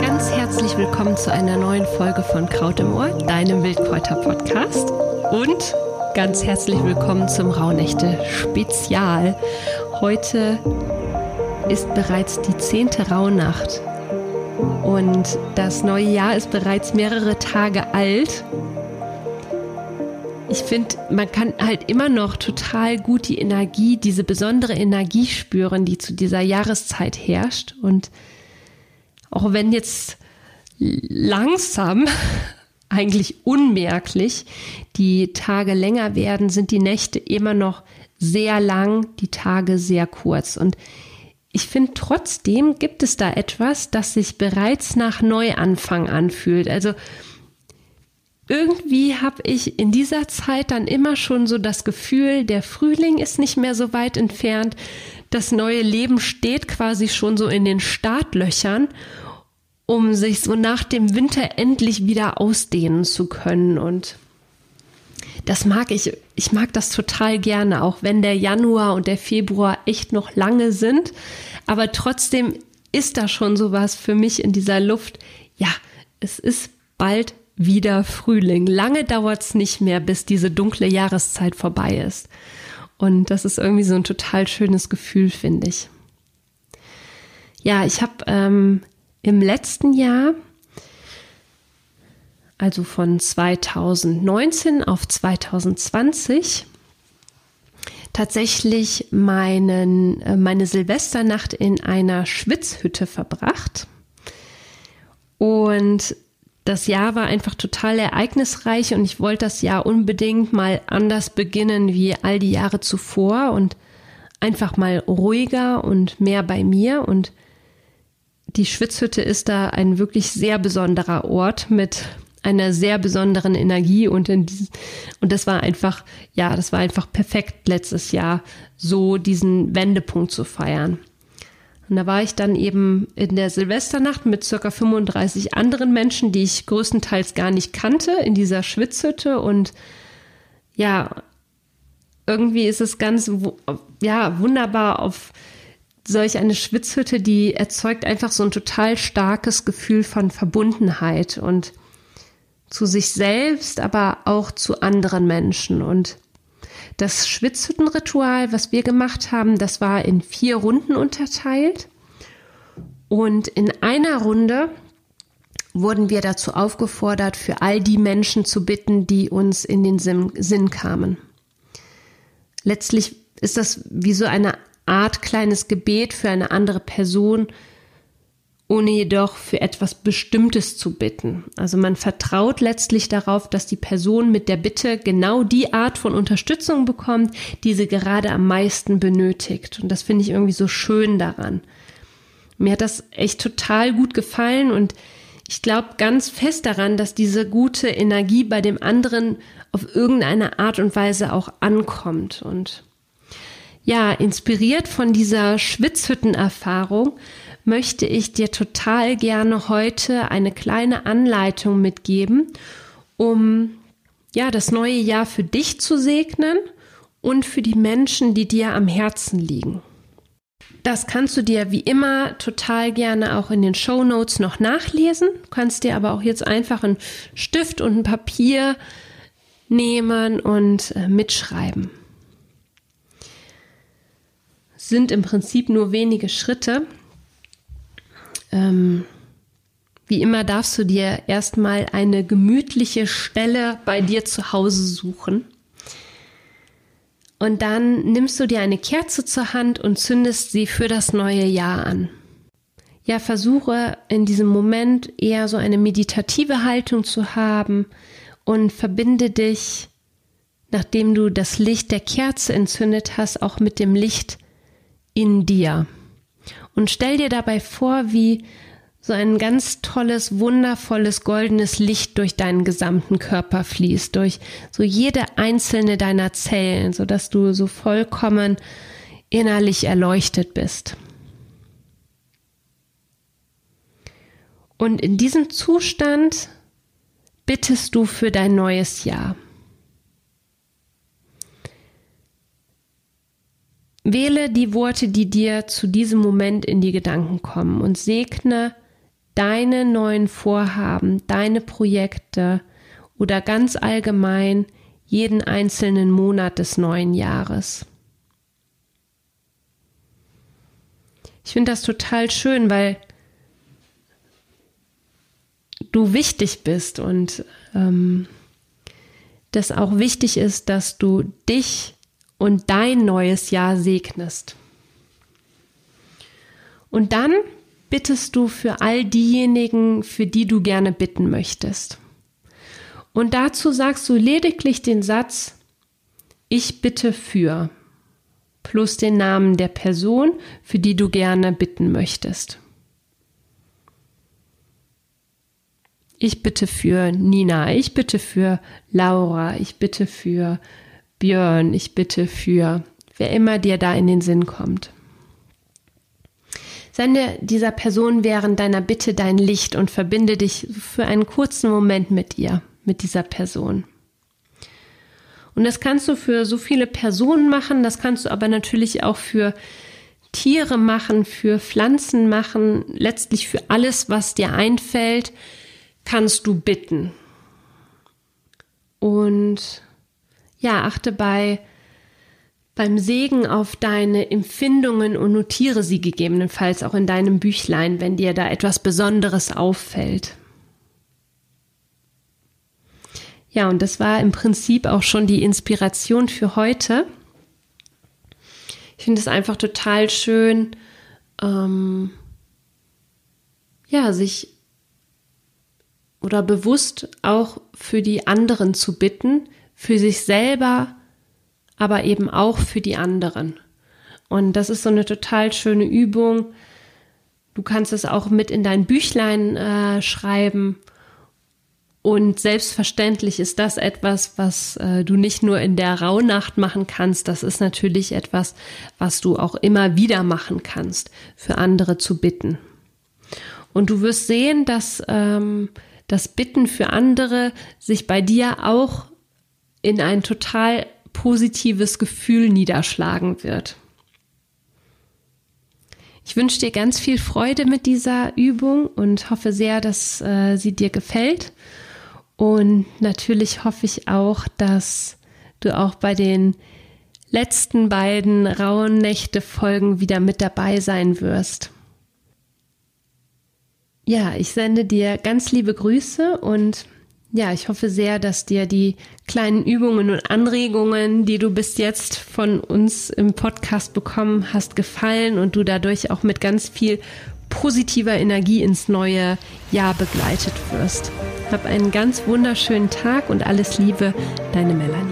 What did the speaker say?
Ganz herzlich willkommen zu einer neuen Folge von Kraut im Ohr, deinem Wildkräuter-Podcast. Und ganz herzlich willkommen zum Rauhnächte-Spezial. Heute ist bereits die zehnte Rauhnacht und das neue Jahr ist bereits mehrere Tage alt. Ich finde, man kann halt immer noch total gut die Energie, diese besondere Energie spüren, die zu dieser Jahreszeit herrscht. Und auch wenn jetzt langsam, eigentlich unmerklich, die Tage länger werden, sind die Nächte immer noch sehr lang, die Tage sehr kurz. Und ich finde trotzdem gibt es da etwas, das sich bereits nach Neuanfang anfühlt. Also irgendwie habe ich in dieser Zeit dann immer schon so das Gefühl, der Frühling ist nicht mehr so weit entfernt, das neue Leben steht quasi schon so in den Startlöchern, um sich so nach dem Winter endlich wieder ausdehnen zu können und das mag ich, ich mag das total gerne, auch wenn der Januar und der Februar echt noch lange sind. Aber trotzdem ist da schon sowas für mich in dieser Luft. Ja, es ist bald wieder Frühling. Lange dauert es nicht mehr, bis diese dunkle Jahreszeit vorbei ist. Und das ist irgendwie so ein total schönes Gefühl, finde ich. Ja, ich habe ähm, im letzten Jahr also von 2019 auf 2020, tatsächlich meinen, äh, meine Silvesternacht in einer Schwitzhütte verbracht. Und das Jahr war einfach total ereignisreich und ich wollte das Jahr unbedingt mal anders beginnen wie all die Jahre zuvor und einfach mal ruhiger und mehr bei mir. Und die Schwitzhütte ist da ein wirklich sehr besonderer Ort mit einer sehr besonderen Energie und in diesem, und das war einfach, ja, das war einfach perfekt letztes Jahr, so diesen Wendepunkt zu feiern. Und da war ich dann eben in der Silvesternacht mit circa 35 anderen Menschen, die ich größtenteils gar nicht kannte, in dieser Schwitzhütte und ja, irgendwie ist es ganz, ja, wunderbar auf solch eine Schwitzhütte, die erzeugt einfach so ein total starkes Gefühl von Verbundenheit und zu sich selbst, aber auch zu anderen Menschen. Und das Schwitzhüttenritual, was wir gemacht haben, das war in vier Runden unterteilt. Und in einer Runde wurden wir dazu aufgefordert, für all die Menschen zu bitten, die uns in den Sinn kamen. Letztlich ist das wie so eine Art kleines Gebet für eine andere Person, ohne jedoch für etwas Bestimmtes zu bitten. Also man vertraut letztlich darauf, dass die Person mit der Bitte genau die Art von Unterstützung bekommt, die sie gerade am meisten benötigt. Und das finde ich irgendwie so schön daran. Mir hat das echt total gut gefallen und ich glaube ganz fest daran, dass diese gute Energie bei dem anderen auf irgendeine Art und Weise auch ankommt. Und ja, inspiriert von dieser Schwitzhüttenerfahrung möchte ich dir total gerne heute eine kleine Anleitung mitgeben, um ja, das neue Jahr für dich zu segnen und für die Menschen, die dir am Herzen liegen. Das kannst du dir wie immer total gerne auch in den Show Notes noch nachlesen. Du kannst dir aber auch jetzt einfach einen Stift und ein Papier nehmen und äh, mitschreiben. sind im Prinzip nur wenige Schritte, ähm, wie immer darfst du dir erstmal eine gemütliche Stelle bei dir zu Hause suchen. Und dann nimmst du dir eine Kerze zur Hand und zündest sie für das neue Jahr an. Ja, versuche in diesem Moment eher so eine meditative Haltung zu haben und verbinde dich, nachdem du das Licht der Kerze entzündet hast, auch mit dem Licht in dir. Und stell dir dabei vor, wie so ein ganz tolles, wundervolles, goldenes Licht durch deinen gesamten Körper fließt, durch so jede einzelne deiner Zellen, so dass du so vollkommen innerlich erleuchtet bist. Und in diesem Zustand bittest du für dein neues Jahr. Wähle die Worte, die dir zu diesem Moment in die Gedanken kommen und segne deine neuen Vorhaben, deine Projekte oder ganz allgemein jeden einzelnen Monat des neuen Jahres. Ich finde das total schön, weil du wichtig bist und ähm, das auch wichtig ist, dass du dich und dein neues Jahr segnest. Und dann bittest du für all diejenigen, für die du gerne bitten möchtest. Und dazu sagst du lediglich den Satz, ich bitte für, plus den Namen der Person, für die du gerne bitten möchtest. Ich bitte für Nina, ich bitte für Laura, ich bitte für Björn, ich bitte für wer immer dir da in den Sinn kommt. Sende dieser Person während deiner Bitte dein Licht und verbinde dich für einen kurzen Moment mit ihr, mit dieser Person. Und das kannst du für so viele Personen machen, das kannst du aber natürlich auch für Tiere machen, für Pflanzen machen, letztlich für alles, was dir einfällt, kannst du bitten. Und ja, achte bei beim Segen auf deine Empfindungen und notiere sie gegebenenfalls auch in deinem Büchlein, wenn dir da etwas Besonderes auffällt. Ja, und das war im Prinzip auch schon die Inspiration für heute. Ich finde es einfach total schön, ähm, ja, sich oder bewusst auch für die anderen zu bitten, für sich selber aber eben auch für die anderen. Und das ist so eine total schöne Übung. Du kannst es auch mit in dein Büchlein äh, schreiben. Und selbstverständlich ist das etwas, was äh, du nicht nur in der Rauhnacht machen kannst. Das ist natürlich etwas, was du auch immer wieder machen kannst, für andere zu bitten. Und du wirst sehen, dass ähm, das Bitten für andere sich bei dir auch in ein total positives Gefühl niederschlagen wird. Ich wünsche dir ganz viel Freude mit dieser Übung und hoffe sehr, dass äh, sie dir gefällt. Und natürlich hoffe ich auch, dass du auch bei den letzten beiden rauen Nächte Folgen wieder mit dabei sein wirst. Ja, ich sende dir ganz liebe Grüße und ja, ich hoffe sehr, dass dir die kleinen Übungen und Anregungen, die du bis jetzt von uns im Podcast bekommen hast, gefallen und du dadurch auch mit ganz viel positiver Energie ins neue Jahr begleitet wirst. Hab einen ganz wunderschönen Tag und alles Liebe, deine Melanie.